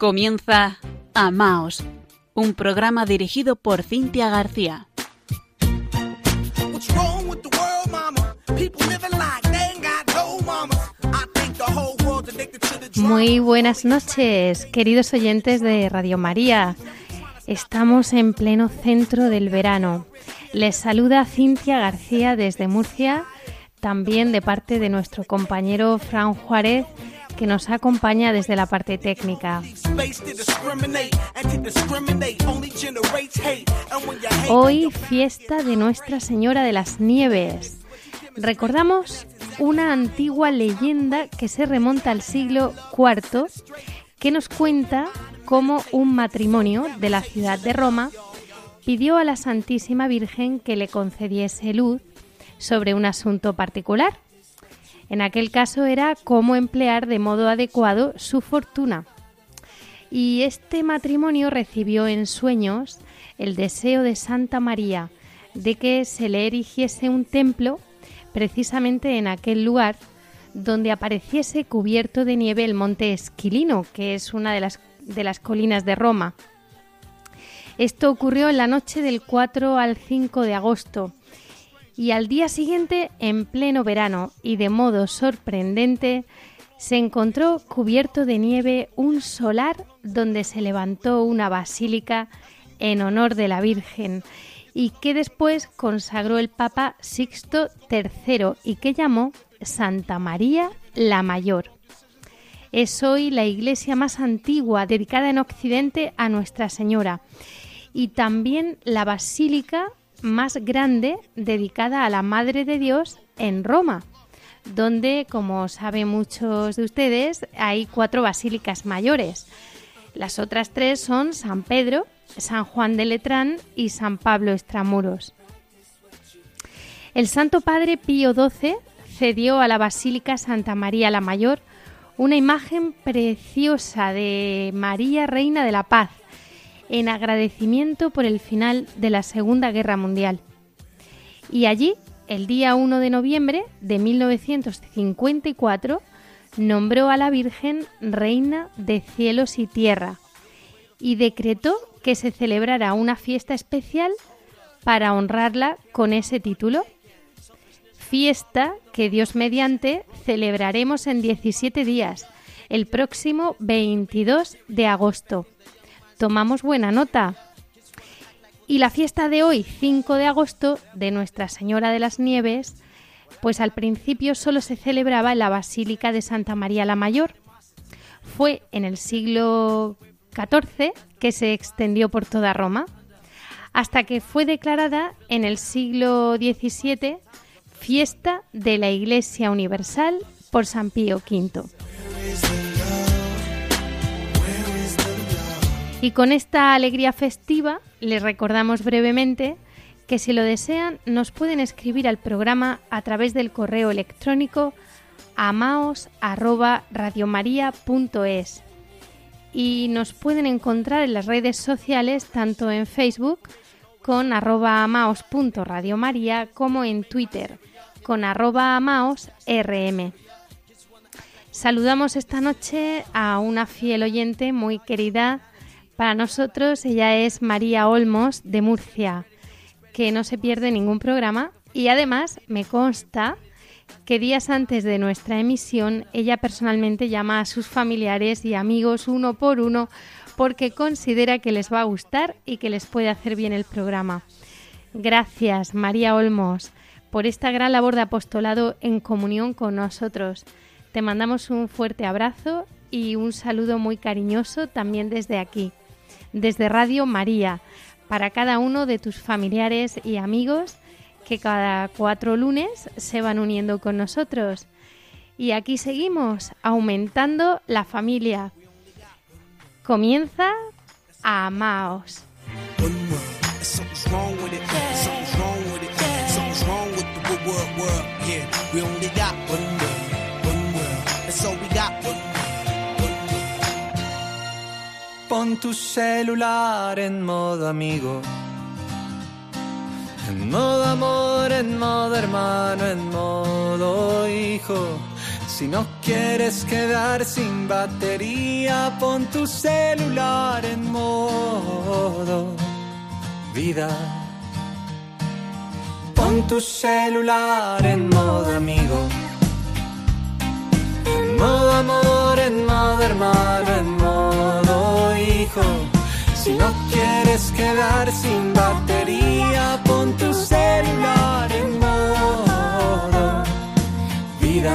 Comienza Amaos, un programa dirigido por Cintia García. Muy buenas noches, queridos oyentes de Radio María. Estamos en pleno centro del verano. Les saluda Cintia García desde Murcia, también de parte de nuestro compañero Fran Juárez, que nos acompaña desde la parte técnica. Hoy fiesta de Nuestra Señora de las Nieves. Recordamos una antigua leyenda que se remonta al siglo IV que nos cuenta cómo un matrimonio de la ciudad de Roma pidió a la Santísima Virgen que le concediese luz sobre un asunto particular. En aquel caso era cómo emplear de modo adecuado su fortuna. Y este matrimonio recibió en sueños el deseo de Santa María de que se le erigiese un templo precisamente en aquel lugar donde apareciese cubierto de nieve el monte Esquilino, que es una de las, de las colinas de Roma. Esto ocurrió en la noche del 4 al 5 de agosto y al día siguiente, en pleno verano y de modo sorprendente, se encontró cubierto de nieve un solar donde se levantó una basílica en honor de la Virgen y que después consagró el Papa Sixto III y que llamó Santa María la Mayor. Es hoy la iglesia más antigua dedicada en Occidente a Nuestra Señora y también la basílica más grande dedicada a la Madre de Dios en Roma, donde, como saben muchos de ustedes, hay cuatro basílicas mayores. Las otras tres son San Pedro, San Juan de Letrán y San Pablo Extramuros. El Santo Padre Pío XII cedió a la Basílica Santa María la Mayor una imagen preciosa de María Reina de la Paz en agradecimiento por el final de la Segunda Guerra Mundial. Y allí, el día 1 de noviembre de 1954, nombró a la Virgen Reina de cielos y tierra y decretó que se celebrara una fiesta especial para honrarla con ese título. Fiesta que Dios mediante celebraremos en 17 días, el próximo 22 de agosto. Tomamos buena nota. Y la fiesta de hoy, 5 de agosto, de Nuestra Señora de las Nieves, pues al principio solo se celebraba en la Basílica de Santa María la Mayor. Fue en el siglo XIV que se extendió por toda Roma, hasta que fue declarada en el siglo XVII fiesta de la Iglesia Universal por San Pío V. Y con esta alegría festiva les recordamos brevemente que si lo desean nos pueden escribir al programa a través del correo electrónico amaos@radiomaria.es y nos pueden encontrar en las redes sociales tanto en Facebook con arroba amaos.radiomaria como en Twitter con amaosrm. Saludamos esta noche a una fiel oyente muy querida para nosotros. Ella es María Olmos de Murcia, que no se pierde ningún programa y además me consta que días antes de nuestra emisión ella personalmente llama a sus familiares y amigos uno por uno porque considera que les va a gustar y que les puede hacer bien el programa. Gracias, María Olmos, por esta gran labor de apostolado en comunión con nosotros. Te mandamos un fuerte abrazo y un saludo muy cariñoso también desde aquí, desde Radio María, para cada uno de tus familiares y amigos que cada cuatro lunes se van uniendo con nosotros. Y aquí seguimos aumentando la familia. Comienza a Amaos. Pon tu celular en modo amigo en modo amor, en modo hermano, en modo hijo. Si no quieres quedar sin batería, pon tu celular en modo vida. Pon tu celular en modo amigo. En modo amor, en modo hermano, en modo Si no quieres quedar sin batería, pon tu celular en modo vida.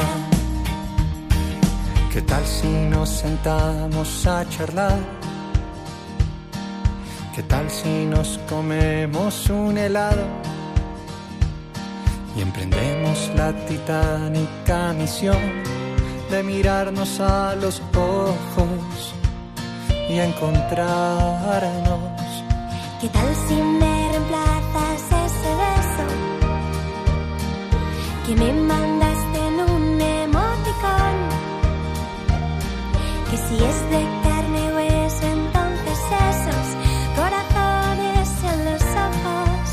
¿Qué tal si nos sentamos a charlar? ¿Qué tal si nos comemos un helado? Y emprendemos la titánica misión de mirarnos a los ojos y encontrarnos. ¿Qué tal si me reemplazas ese beso que me mandaste en un emoticón? Que si es de carne y hueso, entonces esos corazones en los ojos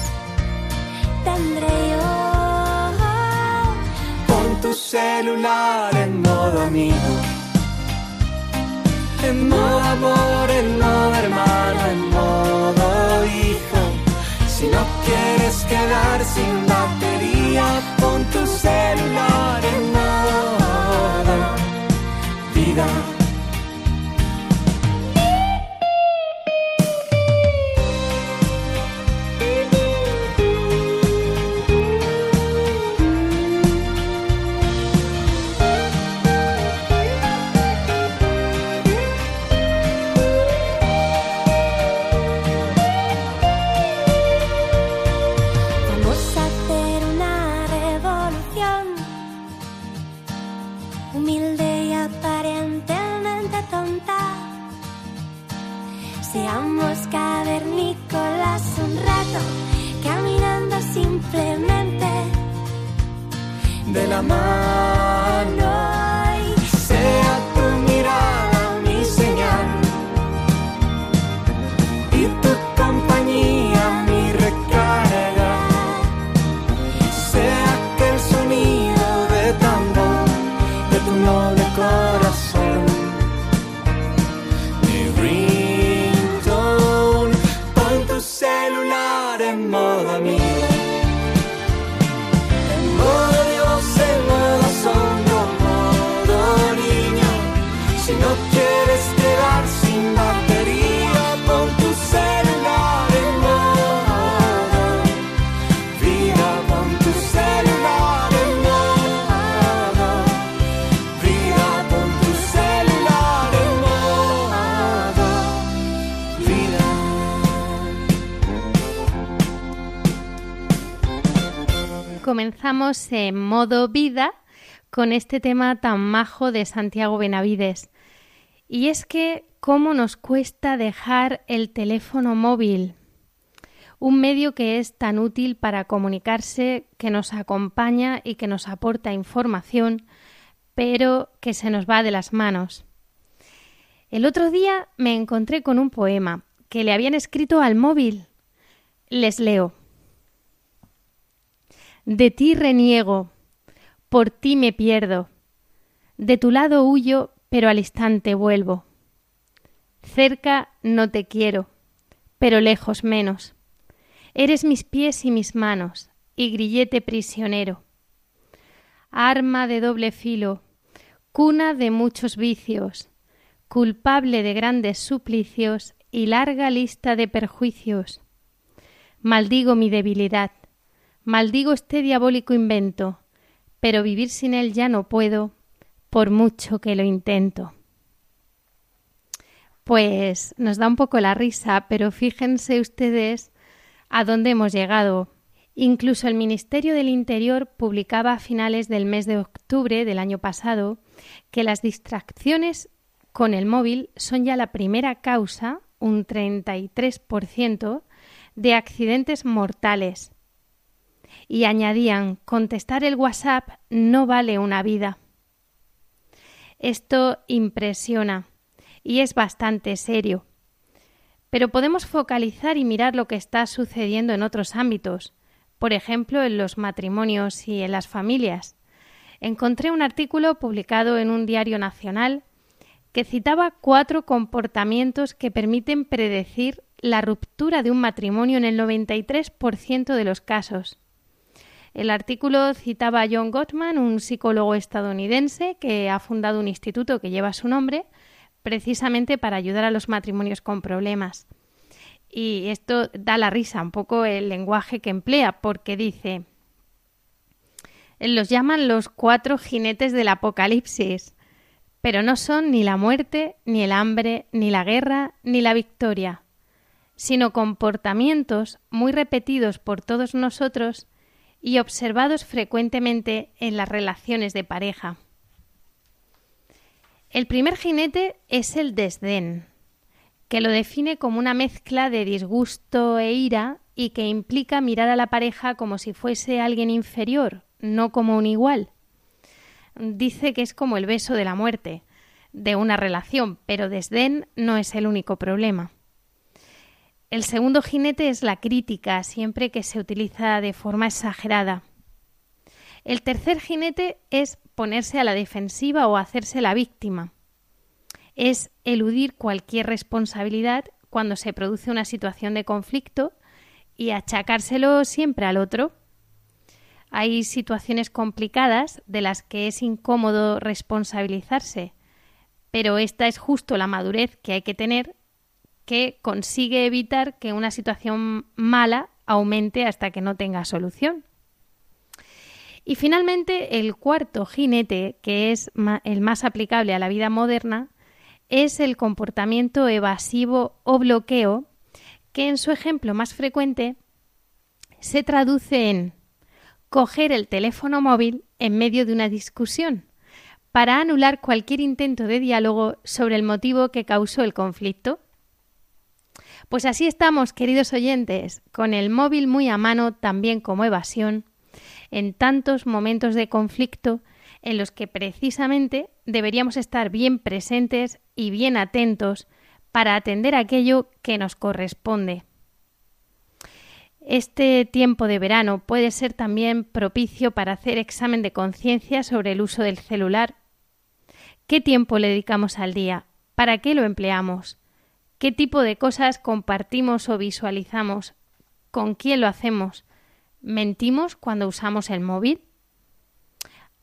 tendré yo. Pon tu celular en modo amigo. En modo amor, en modo hermano, en modo hijo. Si no quieres quedar sin batería, pon tu celular en modo vida. De Comenzamos en modo vida con este tema tan majo de Santiago Benavides. Y es que, ¿cómo nos cuesta dejar el teléfono móvil? Un medio que es tan útil para comunicarse, que nos acompaña y que nos aporta información, pero que se nos va de las manos. El otro día me encontré con un poema que le habían escrito al móvil. Les leo. De ti reniego, por ti me pierdo, de tu lado huyo, pero al instante vuelvo. Cerca no te quiero, pero lejos menos. Eres mis pies y mis manos, y grillete prisionero. Arma de doble filo, cuna de muchos vicios, culpable de grandes suplicios y larga lista de perjuicios. Maldigo mi debilidad, maldigo este diabólico invento, pero vivir sin él ya no puedo, por mucho que lo intento. Pues nos da un poco la risa, pero fíjense ustedes a dónde hemos llegado. Incluso el Ministerio del Interior publicaba a finales del mes de octubre del año pasado que las distracciones con el móvil son ya la primera causa, un 33%, de accidentes mortales. Y añadían, contestar el WhatsApp no vale una vida. Esto impresiona y es bastante serio. Pero podemos focalizar y mirar lo que está sucediendo en otros ámbitos, por ejemplo en los matrimonios y en las familias. encontré un artículo publicado en un diario nacional que citaba cuatro comportamientos que permiten predecir la ruptura de un matrimonio en el 93% de los casos. El artículo citaba a John Gottman, un psicólogo estadounidense que ha fundado un instituto que lleva su nombre precisamente para ayudar a los matrimonios con problemas. Y esto da la risa un poco el lenguaje que emplea, porque dice, los llaman los cuatro jinetes del apocalipsis, pero no son ni la muerte, ni el hambre, ni la guerra, ni la victoria, sino comportamientos muy repetidos por todos nosotros y observados frecuentemente en las relaciones de pareja. El primer jinete es el desdén, que lo define como una mezcla de disgusto e ira y que implica mirar a la pareja como si fuese alguien inferior, no como un igual. Dice que es como el beso de la muerte de una relación, pero desdén no es el único problema. El segundo jinete es la crítica, siempre que se utiliza de forma exagerada. El tercer jinete es ponerse a la defensiva o hacerse la víctima. Es eludir cualquier responsabilidad cuando se produce una situación de conflicto y achacárselo siempre al otro. Hay situaciones complicadas de las que es incómodo responsabilizarse, pero esta es justo la madurez que hay que tener que consigue evitar que una situación mala aumente hasta que no tenga solución. Y finalmente, el cuarto jinete, que es el más aplicable a la vida moderna, es el comportamiento evasivo o bloqueo, que en su ejemplo más frecuente se traduce en coger el teléfono móvil en medio de una discusión para anular cualquier intento de diálogo sobre el motivo que causó el conflicto pues así estamos, queridos oyentes, con el móvil muy a mano también como evasión, en tantos momentos de conflicto en los que precisamente deberíamos estar bien presentes y bien atentos para atender aquello que nos corresponde. Este tiempo de verano puede ser también propicio para hacer examen de conciencia sobre el uso del celular. ¿Qué tiempo le dedicamos al día? ¿Para qué lo empleamos? Qué tipo de cosas compartimos o visualizamos, con quién lo hacemos. ¿Mentimos cuando usamos el móvil?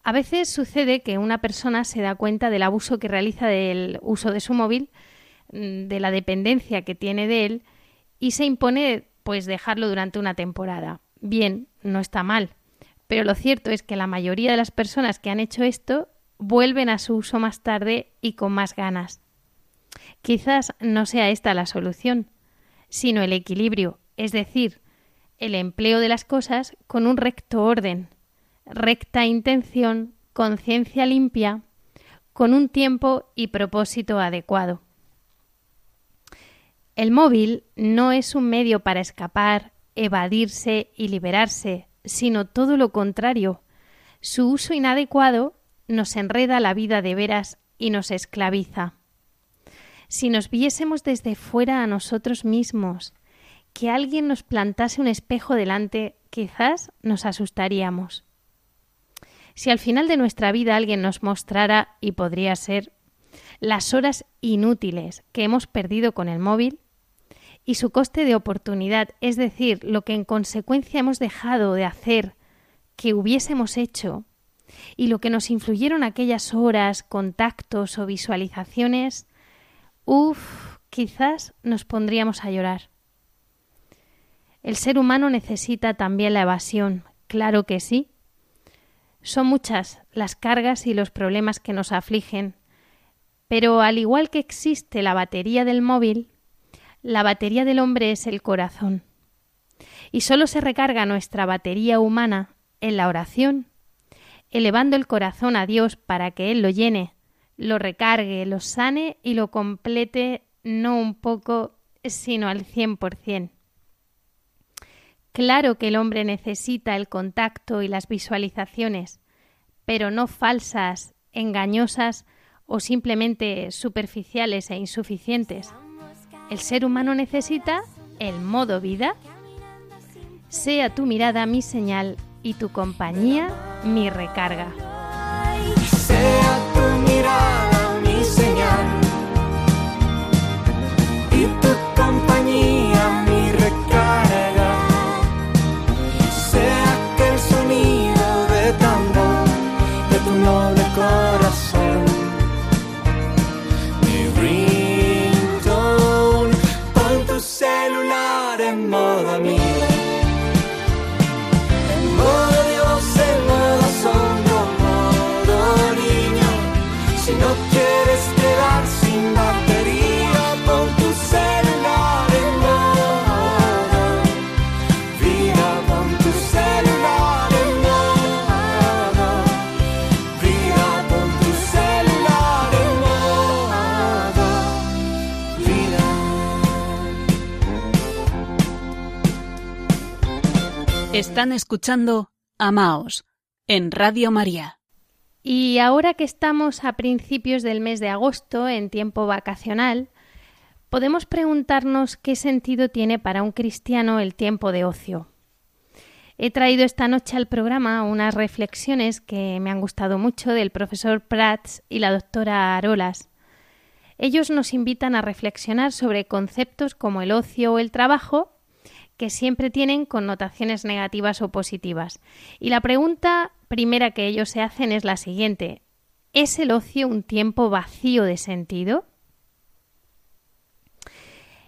A veces sucede que una persona se da cuenta del abuso que realiza del uso de su móvil, mm, de la dependencia que tiene de él y se impone pues dejarlo durante una temporada. Bien, no está mal, pero lo cierto es que la mayoría de las personas que han hecho esto vuelven a su uso más tarde y con más ganas. Quizás no sea esta la solución, sino el equilibrio, es decir, el empleo de las cosas con un recto orden, recta intención, conciencia limpia, con un tiempo y propósito adecuado. El móvil no es un medio para escapar, evadirse y liberarse, sino todo lo contrario. Su uso inadecuado nos enreda la vida de veras y nos esclaviza si nos viésemos desde fuera a nosotros mismos, que alguien nos plantase un espejo delante, quizás nos asustaríamos. Si al final de nuestra vida alguien nos mostrara, y podría ser, las horas inútiles que hemos perdido con el móvil y su coste de oportunidad, es decir, lo que en consecuencia hemos dejado de hacer que hubiésemos hecho, y lo que nos influyeron aquellas horas, contactos o visualizaciones, Uf, quizás nos pondríamos a llorar. El ser humano necesita también la evasión, claro que sí. Son muchas las cargas y los problemas que nos afligen, pero al igual que existe la batería del móvil, la batería del hombre es el corazón. Y solo se recarga nuestra batería humana en la oración, elevando el corazón a Dios para que Él lo llene lo recargue, lo sane y lo complete no un poco, sino al 100%. Claro que el hombre necesita el contacto y las visualizaciones, pero no falsas, engañosas o simplemente superficiales e insuficientes. El ser humano necesita el modo vida. Sea tu mirada mi señal y tu compañía mi recarga. Sea tu Están escuchando Amaos en Radio María. Y ahora que estamos a principios del mes de agosto, en tiempo vacacional, podemos preguntarnos qué sentido tiene para un cristiano el tiempo de ocio. He traído esta noche al programa unas reflexiones que me han gustado mucho del profesor Prats y la doctora Arolas. Ellos nos invitan a reflexionar sobre conceptos como el ocio o el trabajo que siempre tienen connotaciones negativas o positivas. Y la pregunta primera que ellos se hacen es la siguiente. ¿Es el ocio un tiempo vacío de sentido?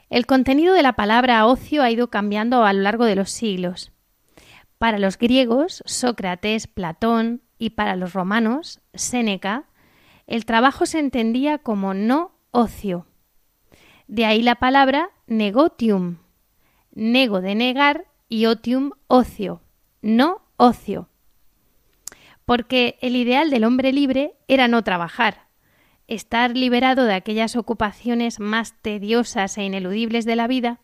El contenido de la palabra ocio ha ido cambiando a lo largo de los siglos. Para los griegos, Sócrates, Platón y para los romanos, Séneca, el trabajo se entendía como no ocio. De ahí la palabra negotium, nego de negar y otium ocio, no ocio. Porque el ideal del hombre libre era no trabajar, estar liberado de aquellas ocupaciones más tediosas e ineludibles de la vida,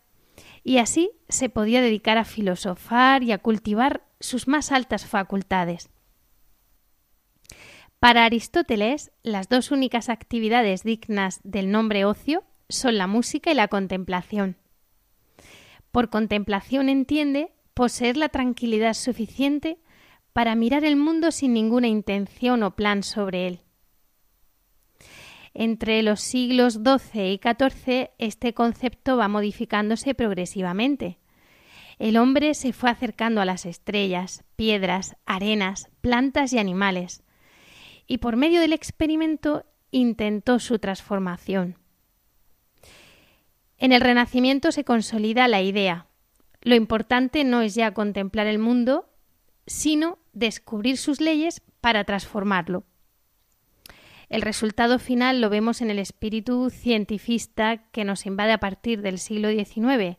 y así se podía dedicar a filosofar y a cultivar sus más altas facultades. Para Aristóteles, las dos únicas actividades dignas del nombre ocio son la música y la contemplación. Por contemplación entiende poseer la tranquilidad suficiente para mirar el mundo sin ninguna intención o plan sobre él. Entre los siglos XII y XIV este concepto va modificándose progresivamente. El hombre se fue acercando a las estrellas, piedras, arenas, plantas y animales, y por medio del experimento intentó su transformación. En el Renacimiento se consolida la idea. Lo importante no es ya contemplar el mundo, sino descubrir sus leyes para transformarlo. El resultado final lo vemos en el espíritu cientifista que nos invade a partir del siglo XIX.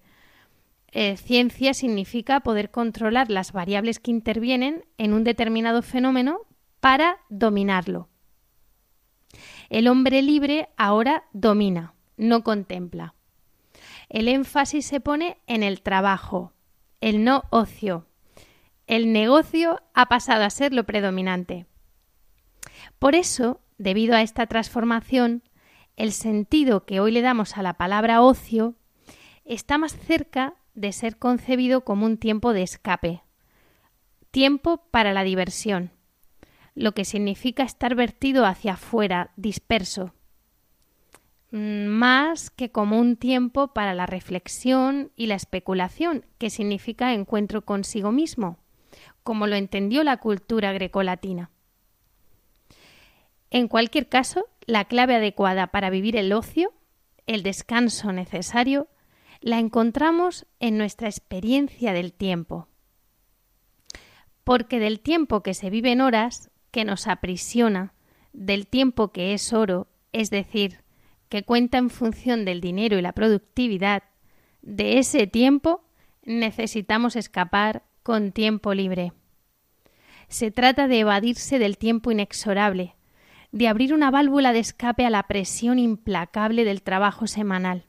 Eh, ciencia significa poder controlar las variables que intervienen en un determinado fenómeno para dominarlo. El hombre libre ahora domina, no contempla. El énfasis se pone en el trabajo, el no ocio. El negocio ha pasado a ser lo predominante. Por eso, debido a esta transformación, el sentido que hoy le damos a la palabra ocio está más cerca de ser concebido como un tiempo de escape, tiempo para la diversión, lo que significa estar vertido hacia afuera, disperso, más que como un tiempo para la reflexión y la especulación, que significa encuentro consigo mismo, como lo entendió la cultura grecolatina. En cualquier caso, la clave adecuada para vivir el ocio, el descanso necesario, la encontramos en nuestra experiencia del tiempo. Porque del tiempo que se vive en horas, que nos aprisiona, del tiempo que es oro, es decir, que cuenta en función del dinero y la productividad, de ese tiempo necesitamos escapar con tiempo libre. Se trata de evadirse del tiempo inexorable, de abrir una válvula de escape a la presión implacable del trabajo semanal.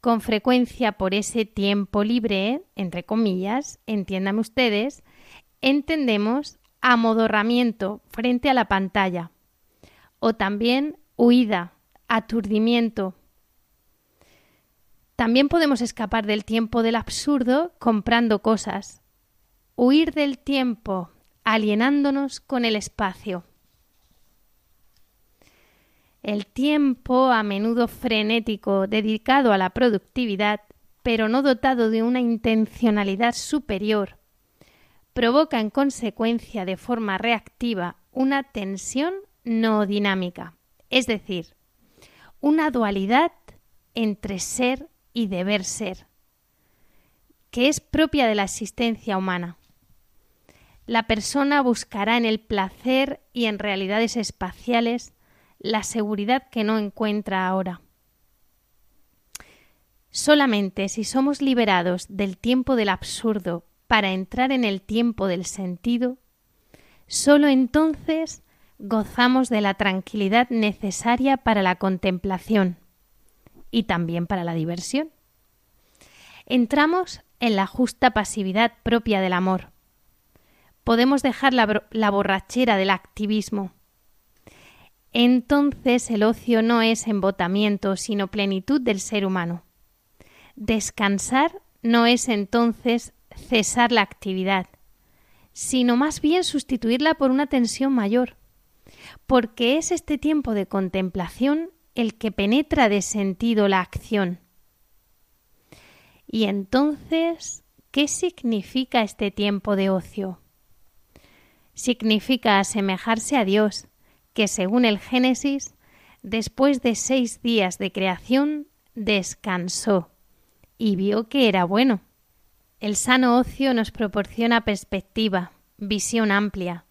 Con frecuencia por ese tiempo libre, entre comillas, entiéndame ustedes, entendemos amodorramiento frente a la pantalla o también huida, aturdimiento. También podemos escapar del tiempo del absurdo comprando cosas, huir del tiempo alienándonos con el espacio. El tiempo, a menudo frenético, dedicado a la productividad, pero no dotado de una intencionalidad superior, provoca en consecuencia de forma reactiva una tensión no dinámica, es decir, una dualidad entre ser y deber ser, que es propia de la existencia humana. La persona buscará en el placer y en realidades espaciales la seguridad que no encuentra ahora. Solamente si somos liberados del tiempo del absurdo para entrar en el tiempo del sentido, sólo entonces gozamos de la tranquilidad necesaria para la contemplación y también para la diversión. Entramos en la justa pasividad propia del amor. Podemos dejar la, borrachera del activismo. Entonces el ocio no es embotamiento, sino plenitud del ser humano. Descansar no es entonces cesar la actividad, sino más bien sustituirla por una tensión mayor, porque es este tiempo de contemplación el que penetra de sentido la acción. Y entonces, ¿qué significa este tiempo de ocio? Significa asemejarse a Dios, que según el Génesis, después de seis días de creación, descansó y vio que era bueno. El sano ocio nos proporciona perspectiva, visión amplia,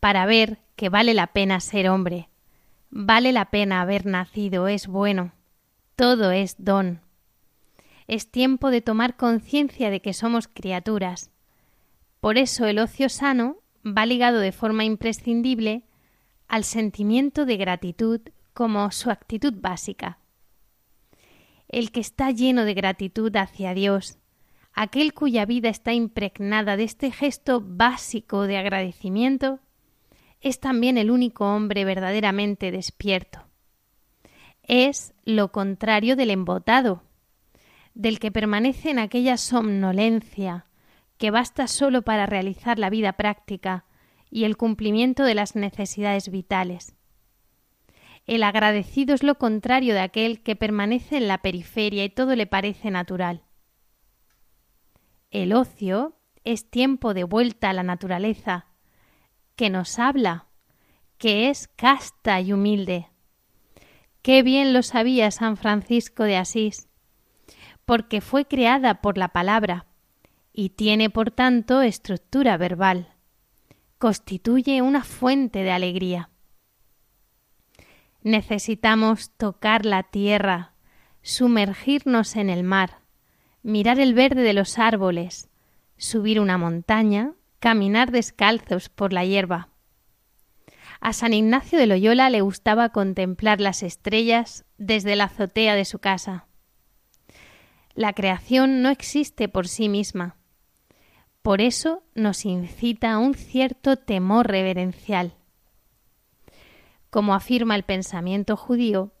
para ver que vale la pena ser hombre, vale la pena haber nacido, es bueno, todo es don. Es tiempo de tomar conciencia de que somos criaturas. Por eso el ocio sano va ligado de forma imprescindible al sentimiento de gratitud como su actitud básica. El que está lleno de gratitud hacia Dios, aquel cuya vida está impregnada de este gesto básico de agradecimiento, es también el único hombre verdaderamente despierto. Es lo contrario del embotado, del que permanece en aquella somnolencia que basta solo para realizar la vida práctica y el cumplimiento de las necesidades vitales. El agradecido es lo contrario de aquel que permanece en la periferia y todo le parece natural. El ocio es tiempo de vuelta a la naturaleza, que nos habla, que es casta y humilde. Qué bien lo sabía San Francisco de Asís, porque fue creada por la palabra y tiene por tanto estructura verbal. Constituye una fuente de alegría. Necesitamos tocar la tierra, sumergirnos en el mar, mirar el verde de los árboles, subir una montaña, caminar descalzos por la hierba. A San Ignacio de Loyola le gustaba contemplar las estrellas desde la azotea de su casa. La creación no existe por sí misma. Por eso nos incita a un cierto temor reverencial. Como afirma el pensamiento judío,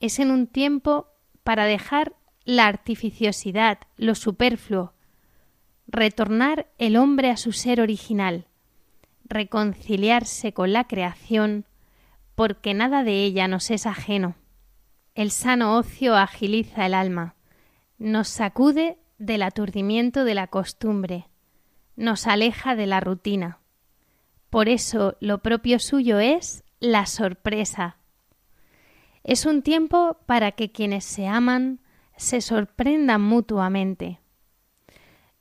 es en un tiempo para dejar la artificiosidad, lo superfluo, retornar el hombre a su ser original, reconciliarse con la creación, porque nada de ella nos es ajeno. El sano ocio agiliza el alma, nos sacude del aturdimiento de la costumbre, nos aleja de la rutina. Por eso lo propio suyo es la sorpresa. Es un tiempo para que quienes se aman se sorprendan mutuamente.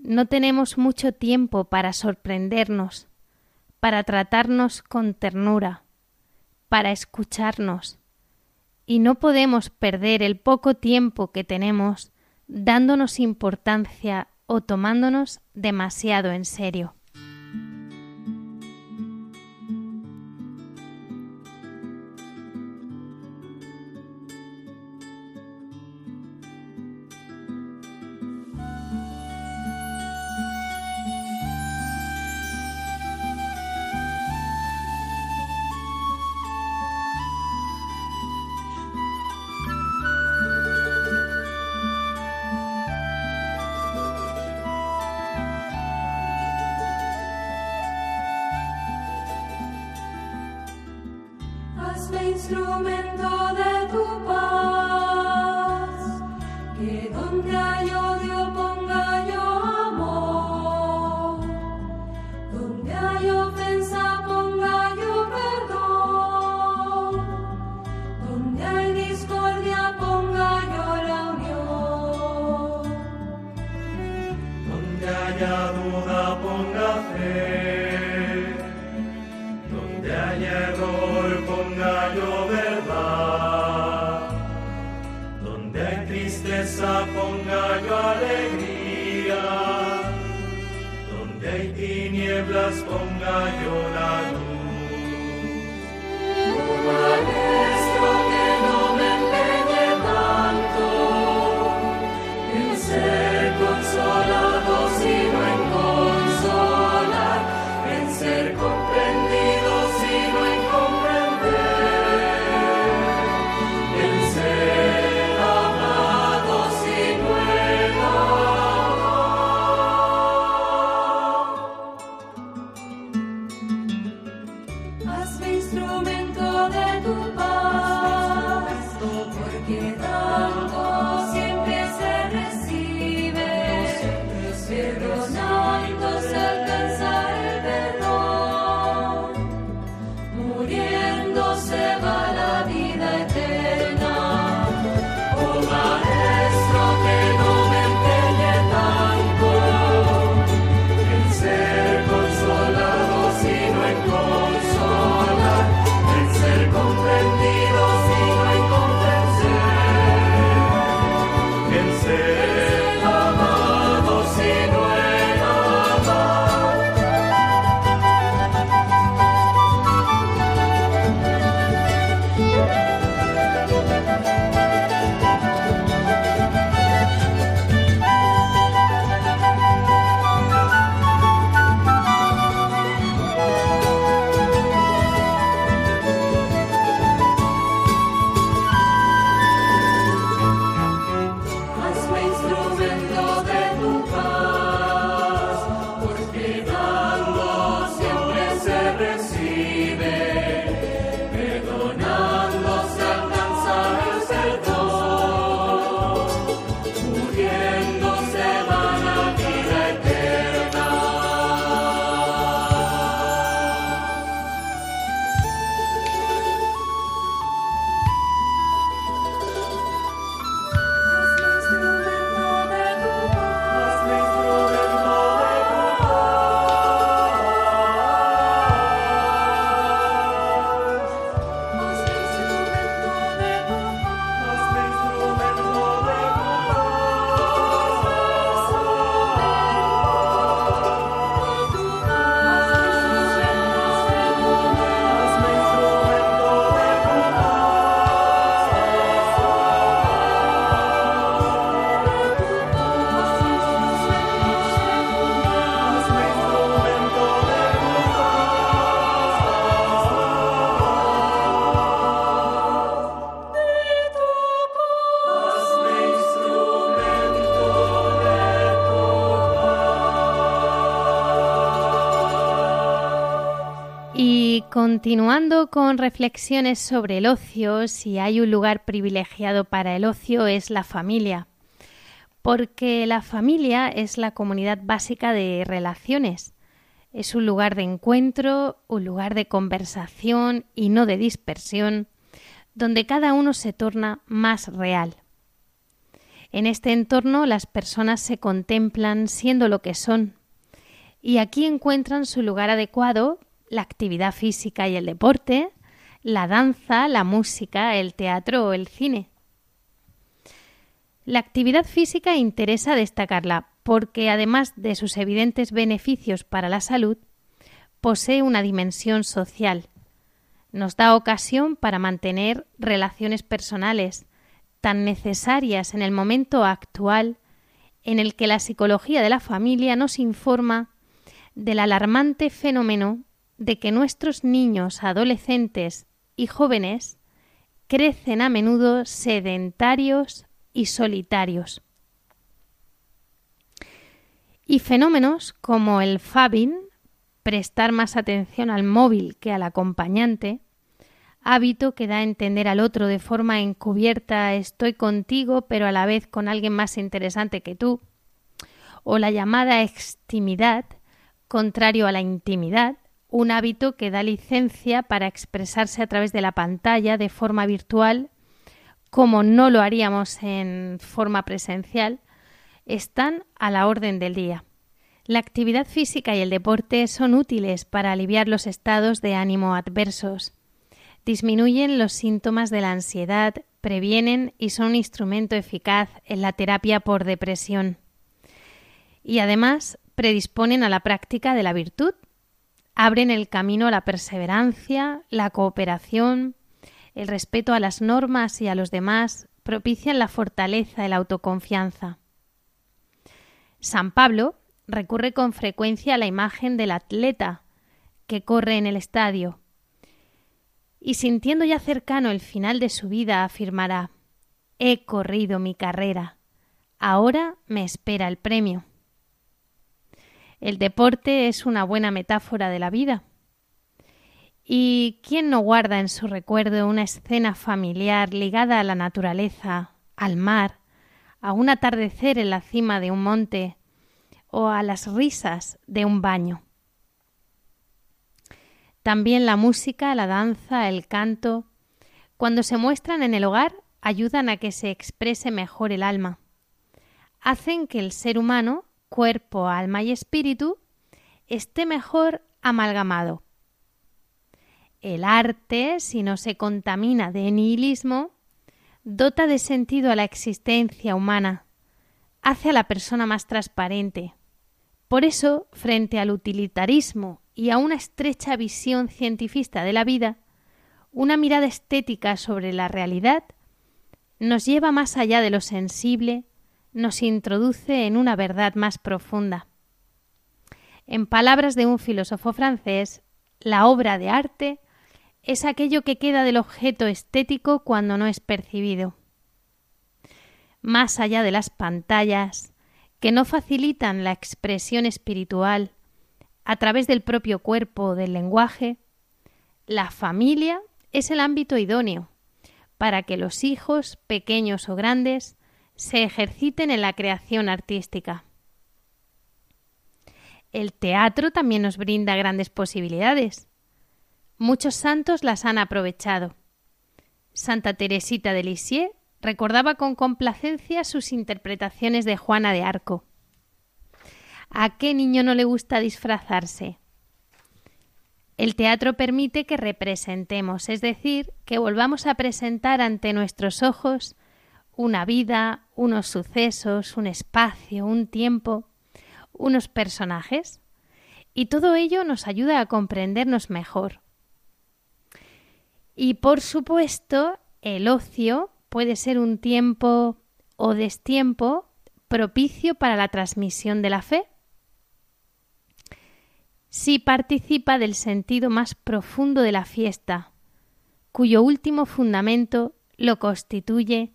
No tenemos mucho tiempo para sorprendernos, para tratarnos con ternura, para escucharnos, y no podemos perder el poco tiempo que tenemos dándonos importancia o tomándonos demasiado en serio. Continuando con reflexiones sobre el ocio, si hay un lugar privilegiado para el ocio es la familia, porque la familia es la comunidad básica de relaciones. Es un lugar de encuentro, un lugar de conversación y no de dispersión, donde cada uno se torna más real. En este entorno las personas se contemplan siendo lo que son, y aquí encuentran su lugar adecuado la actividad física y el deporte, la danza, la música, el teatro o el cine. La actividad física interesa destacarla porque, además de sus evidentes beneficios para la salud, posee una dimensión social. Nos da ocasión para mantener relaciones personales tan necesarias en el momento actual en el que la psicología de la familia nos informa del alarmante fenómeno de que nuestros niños, adolescentes y jóvenes crecen a menudo sedentarios y solitarios. Y fenómenos como el fabbing, prestar más atención al móvil que al acompañante, hábito que da a entender al otro de forma encubierta estoy contigo pero a la vez con alguien más interesante que tú, o la llamada extimidad, contrario a la intimidad, un hábito que da licencia para expresarse a través de la pantalla de forma virtual, como no lo haríamos en forma presencial, están a la orden del día. La actividad física y el deporte son útiles para aliviar los estados de ánimo adversos. Disminuyen los síntomas de la ansiedad, previenen y son un instrumento eficaz en la terapia por depresión. Y además predisponen a la práctica de la virtud, abren el camino a la perseverancia, la cooperación, el respeto a las normas y a los demás, propician la fortaleza y la autoconfianza. San Pablo recurre con frecuencia a la imagen del atleta que corre en el estadio y sintiendo ya cercano el final de su vida afirmará He corrido mi carrera, ahora me espera el premio. El deporte es una buena metáfora de la vida. ¿Y quién no guarda en su recuerdo una escena familiar ligada a la naturaleza, al mar, a un atardecer en la cima de un monte o a las risas de un baño? También la música, la danza, el canto, cuando se muestran en el hogar, ayudan a que se exprese mejor el alma. Hacen que el ser humano cuerpo, alma y espíritu esté mejor amalgamado. El arte, si no se contamina de nihilismo, dota de sentido a la existencia humana, hace a la persona más transparente. Por eso, frente al utilitarismo y a una estrecha visión cientifista de la vida, una mirada estética sobre la realidad nos lleva más allá de lo sensible, nos introduce en una verdad más profunda. En palabras de un filósofo francés, la obra de arte es aquello que queda del objeto estético cuando no es percibido. Más allá de las pantallas, que no facilitan la expresión espiritual a través del propio cuerpo o del lenguaje, la familia es el ámbito idóneo para que los hijos, pequeños o grandes, se ejerciten en la creación artística. El teatro también nos brinda grandes posibilidades. Muchos santos las han aprovechado. Santa Teresita de Lisieux recordaba con complacencia sus interpretaciones de Juana de Arco. ¿A qué niño no le gusta disfrazarse? El teatro permite que representemos, es decir, que volvamos a presentar ante nuestros ojos una vida, unos sucesos, un espacio, un tiempo, unos personajes, y todo ello nos ayuda a comprendernos mejor. Y por supuesto, el ocio puede ser un tiempo o destiempo propicio para la transmisión de la fe. Si participa del sentido más profundo de la fiesta, cuyo último fundamento lo constituye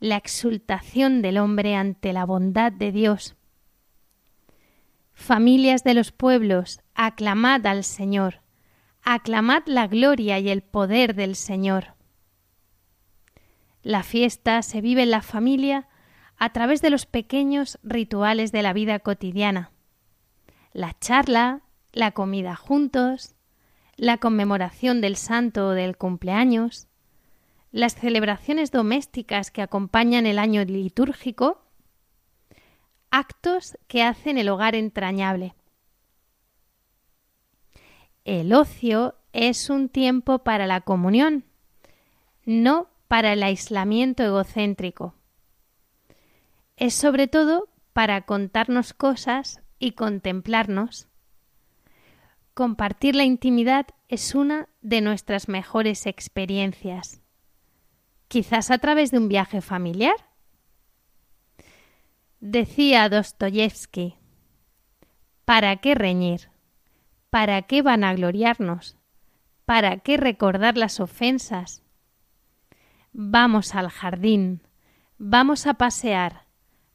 la exultación del hombre ante la bondad de Dios. Familias de los pueblos, aclamad al Señor, aclamad la gloria y el poder del Señor. La fiesta se vive en la familia a través de los pequeños rituales de la vida cotidiana. La charla, la comida juntos, la conmemoración del santo o del cumpleaños, las celebraciones domésticas que acompañan el año litúrgico, actos que hacen el hogar entrañable. El ocio es un tiempo para la comunión, no para el aislamiento egocéntrico. Es sobre todo para contarnos cosas y contemplarnos. Compartir la intimidad es una de nuestras mejores experiencias quizás a través de un viaje familiar. Decía Dostoyevsky, ¿para qué reñir? ¿Para qué vanagloriarnos? ¿Para qué recordar las ofensas? Vamos al jardín, vamos a pasear,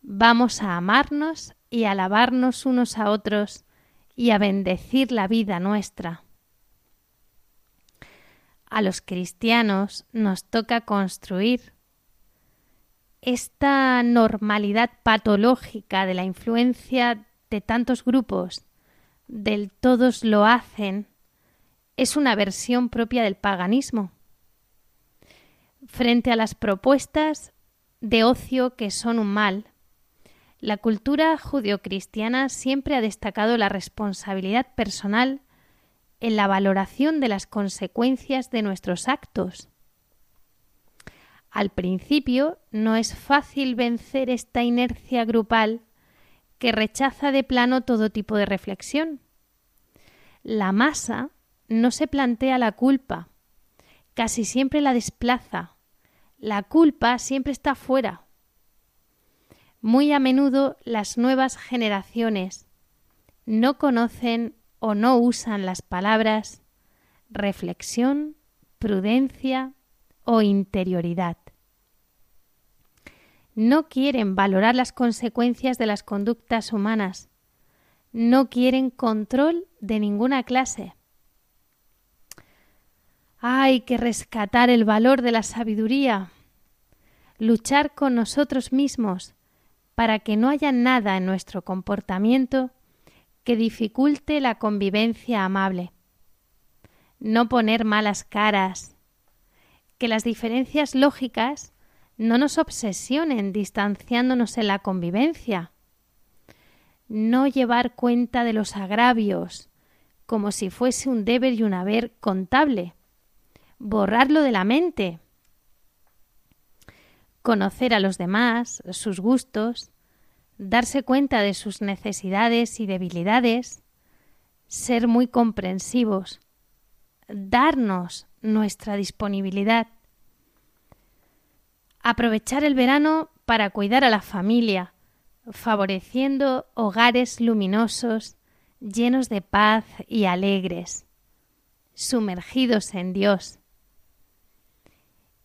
vamos a amarnos y alabarnos unos a otros y a bendecir la vida nuestra. A los cristianos nos toca construir esta normalidad patológica de la influencia de tantos grupos, del todos lo hacen, es una versión propia del paganismo. Frente a las propuestas de ocio que son un mal, la cultura judio-cristiana siempre ha destacado la responsabilidad personal en la valoración de las consecuencias de nuestros actos. Al principio no es fácil vencer esta inercia grupal que rechaza de plano todo tipo de reflexión. La masa no se plantea la culpa, casi siempre la desplaza. La culpa siempre está fuera. Muy a menudo las nuevas generaciones no conocen o no usan las palabras reflexión, prudencia o interioridad. No quieren valorar las consecuencias de las conductas humanas. No quieren control de ninguna clase. Hay que rescatar el valor de la sabiduría, luchar con nosotros mismos para que no haya nada en nuestro comportamiento que dificulte la convivencia amable. No poner malas caras. Que las diferencias lógicas no nos obsesionen distanciándonos en la convivencia. No llevar cuenta de los agravios como si fuese un deber y un haber contable. Borrarlo de la mente. Conocer a los demás, sus gustos, darse cuenta de sus necesidades y debilidades, ser muy comprensivos, darnos nuestra disponibilidad, aprovechar el verano para cuidar a la familia, favoreciendo hogares luminosos, llenos de paz y alegres, sumergidos en Dios.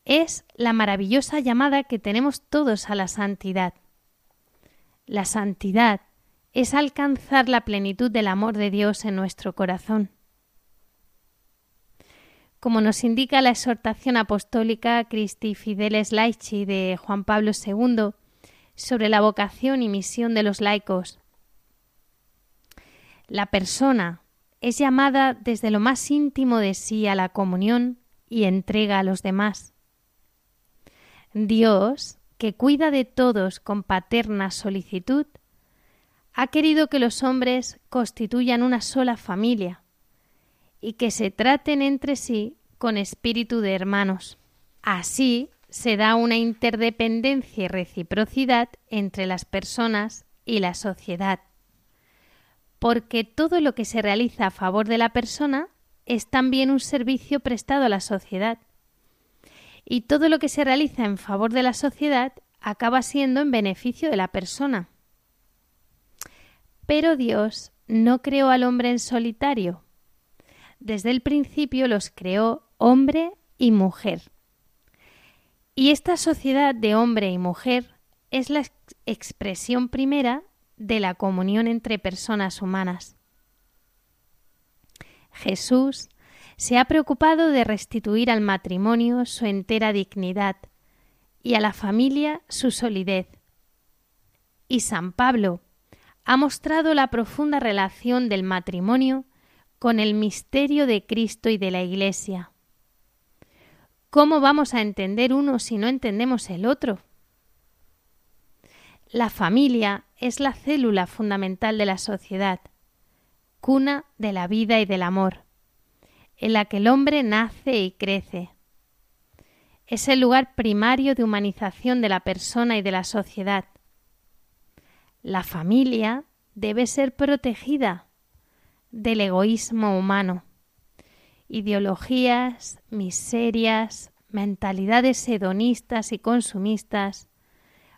Es la maravillosa llamada que tenemos todos a la santidad. La santidad es alcanzar la plenitud del amor de Dios en nuestro corazón. Como nos indica la exhortación apostólica Christi Fideles Laici de Juan Pablo II sobre la vocación y misión de los laicos, la persona es llamada desde lo más íntimo de sí a la comunión y entrega a los demás. Dios que cuida de todos con paterna solicitud, ha querido que los hombres constituyan una sola familia y que se traten entre sí con espíritu de hermanos. Así se da una interdependencia y reciprocidad entre las personas y la sociedad, porque todo lo que se realiza a favor de la persona es también un servicio prestado a la sociedad y todo lo que se realiza en favor de la sociedad acaba siendo en beneficio de la persona. Pero Dios no creó al hombre en solitario. Desde el principio los creó hombre y mujer. Y esta sociedad de hombre y mujer es la expresión primera de la comunión entre personas humanas. Jesús se ha preocupado de restituir al matrimonio su entera dignidad y a la familia su solidez. Y San Pablo ha mostrado la profunda relación del matrimonio con el misterio de Cristo y de la Iglesia. ¿Cómo vamos a entender uno si no entendemos el otro? La familia es la célula fundamental de la sociedad, cuna de la vida y del amor en la que el hombre nace y crece. Es el lugar primario de humanización de la persona y de la sociedad. La familia debe ser protegida del egoísmo humano. Ideologías, miserias, mentalidades hedonistas y consumistas,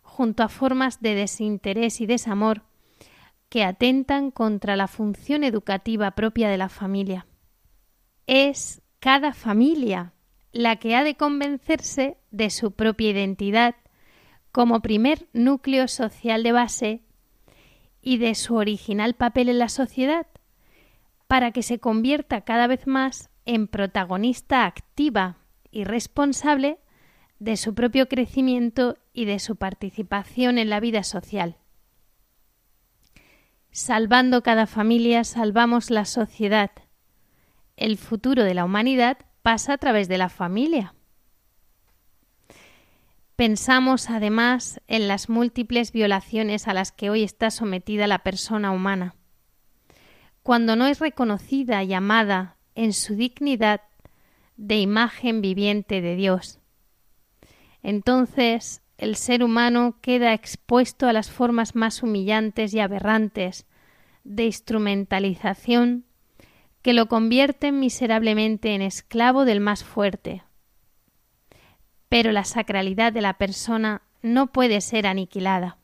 junto a formas de desinterés y desamor que atentan contra la función educativa propia de la familia es cada familia la que ha de convencerse de su propia identidad como primer núcleo social de base y de su original papel en la sociedad, para que se convierta cada vez más en protagonista activa y responsable de su propio crecimiento y de su participación en la vida social. Salvando cada familia, salvamos la sociedad. El futuro de la humanidad pasa a través de la familia. Pensamos además en las múltiples violaciones a las que hoy está sometida la persona humana. Cuando no es reconocida y amada en su dignidad de imagen viviente de Dios. Entonces el ser humano queda expuesto a las formas más humillantes y aberrantes de instrumentalización que lo convierten miserablemente en esclavo del más fuerte. Pero la sacralidad de la persona no puede ser aniquilada.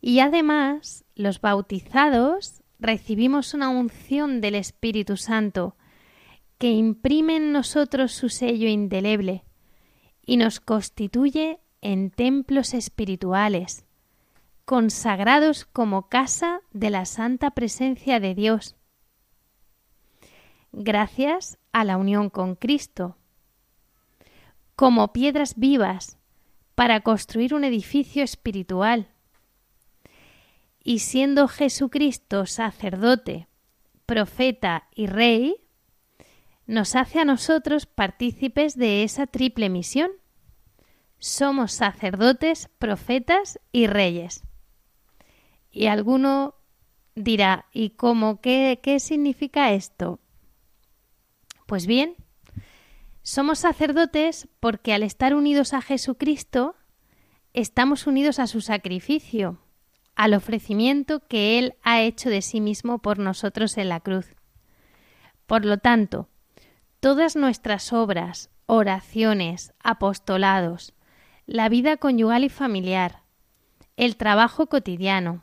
Y además, los bautizados recibimos una unción del Espíritu Santo que imprime en nosotros su sello indeleble y nos constituye en templos espirituales, consagrados como casa de la santa presencia de Dios, gracias a la unión con Cristo, como piedras vivas para construir un edificio espiritual. Y siendo Jesucristo sacerdote, profeta y rey, nos hace a nosotros partícipes de esa triple misión. Somos sacerdotes, profetas y reyes. Y alguno dirá, ¿y cómo? ¿Qué, qué significa esto? Pues bien, somos sacerdotes porque al estar unidos a Jesucristo, estamos unidos a su sacrificio, al ofrecimiento que Él ha hecho de sí mismo por nosotros en la cruz. Por lo tanto, todas nuestras obras, oraciones, apostolados, la vida conyugal y familiar, el trabajo cotidiano,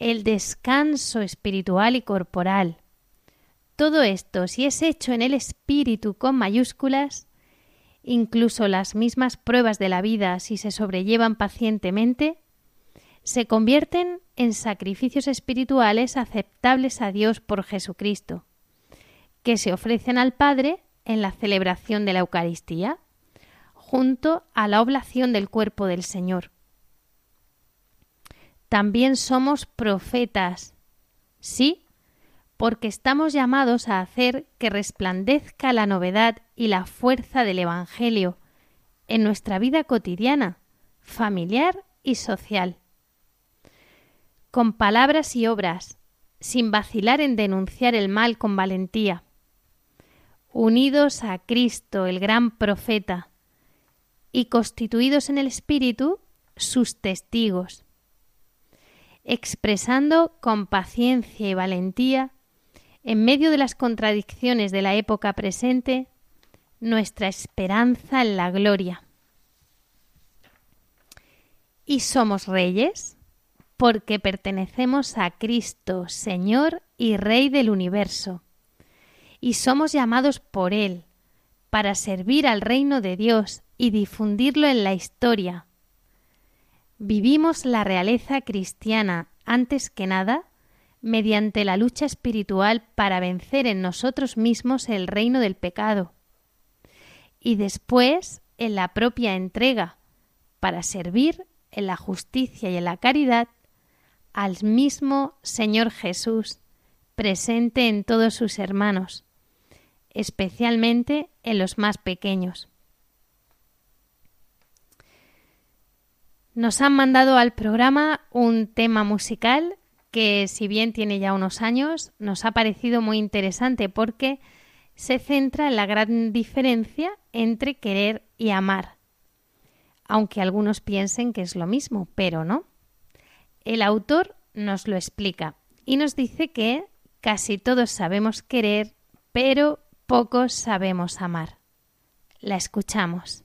el descanso espiritual y corporal, todo esto, si es hecho en el espíritu con mayúsculas, incluso las mismas pruebas de la vida, si se sobrellevan pacientemente, se convierten en sacrificios espirituales aceptables a Dios por Jesucristo que se ofrecen al Padre en la celebración de la Eucaristía, junto a la oblación del cuerpo del Señor. También somos profetas, sí, porque estamos llamados a hacer que resplandezca la novedad y la fuerza del Evangelio en nuestra vida cotidiana, familiar y social. Con palabras y obras, sin vacilar en denunciar el mal con valentía. Unidos a Cristo, el gran profeta, y constituidos en el Espíritu sus testigos, expresando con paciencia y valentía, en medio de las contradicciones de la época presente, nuestra esperanza en la gloria. Y somos reyes porque pertenecemos a Cristo, Señor y Rey del universo y somos llamados por Él para servir al reino de Dios y difundirlo en la historia. Vivimos la realeza cristiana antes que nada mediante la lucha espiritual para vencer en nosotros mismos el reino del pecado y después en la propia entrega para servir en la justicia y en la caridad al mismo Señor Jesús presente en todos sus hermanos especialmente en los más pequeños. Nos han mandado al programa un tema musical que si bien tiene ya unos años, nos ha parecido muy interesante porque se centra en la gran diferencia entre querer y amar, aunque algunos piensen que es lo mismo, pero no. El autor nos lo explica y nos dice que casi todos sabemos querer, pero Pocos sabemos amar. La escuchamos.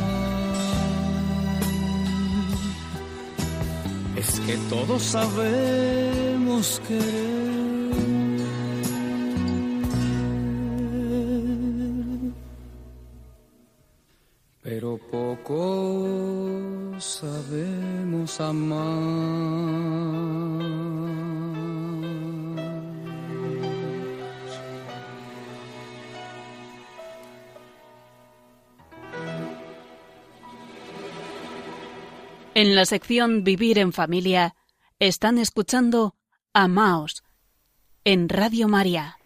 Que todos sabemos querer, pero poco sabemos amar. En la sección Vivir en Familia están escuchando Amaos en Radio María.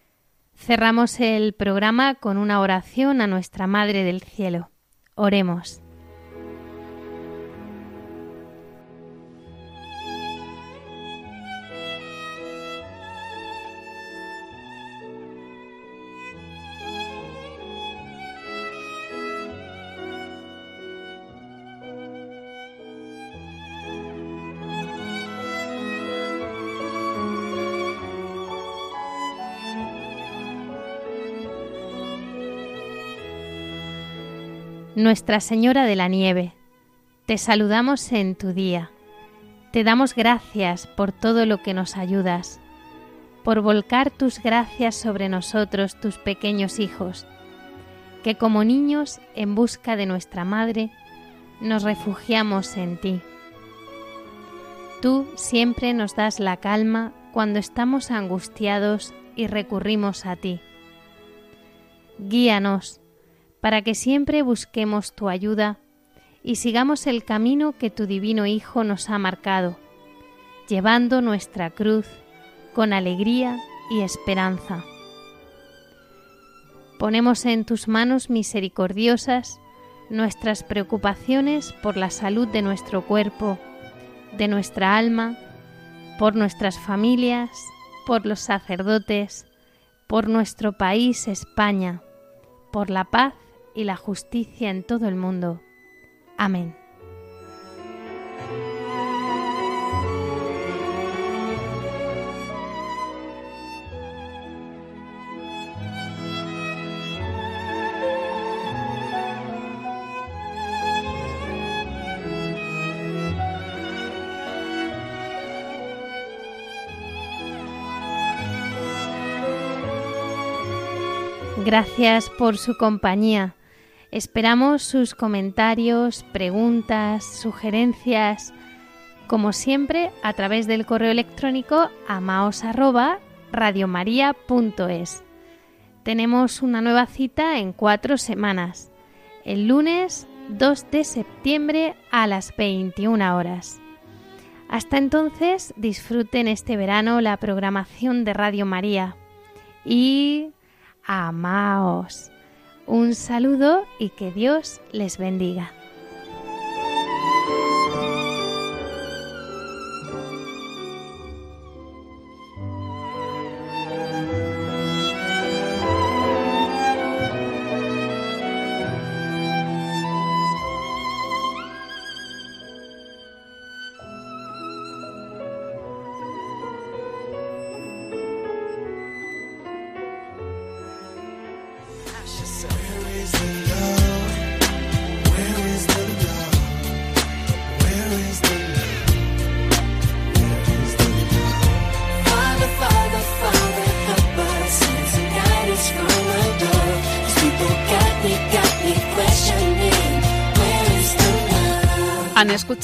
Cerramos el programa con una oración a nuestra Madre del Cielo. Oremos. Nuestra Señora de la Nieve, te saludamos en tu día. Te damos gracias por todo lo que nos ayudas, por volcar tus gracias sobre nosotros, tus pequeños hijos, que como niños en busca de nuestra Madre, nos refugiamos en ti. Tú siempre nos das la calma cuando estamos angustiados y recurrimos a ti. Guíanos para que siempre busquemos tu ayuda y sigamos el camino que tu divino Hijo nos ha marcado, llevando nuestra cruz con alegría y esperanza. Ponemos en tus manos misericordiosas nuestras preocupaciones por la salud de nuestro cuerpo, de nuestra alma por nuestras familias, por los sacerdotes, por nuestro país España, por la paz y la justicia en todo el mundo. Amén. Gracias por su compañía. Esperamos sus comentarios, preguntas, sugerencias, como siempre, a través del correo electrónico amaos@radiomaria.es. Tenemos una nueva cita en cuatro semanas, el lunes 2 de septiembre a las 21 horas. Hasta entonces, disfruten este verano la programación de Radio María y amaos. Un saludo y que Dios les bendiga.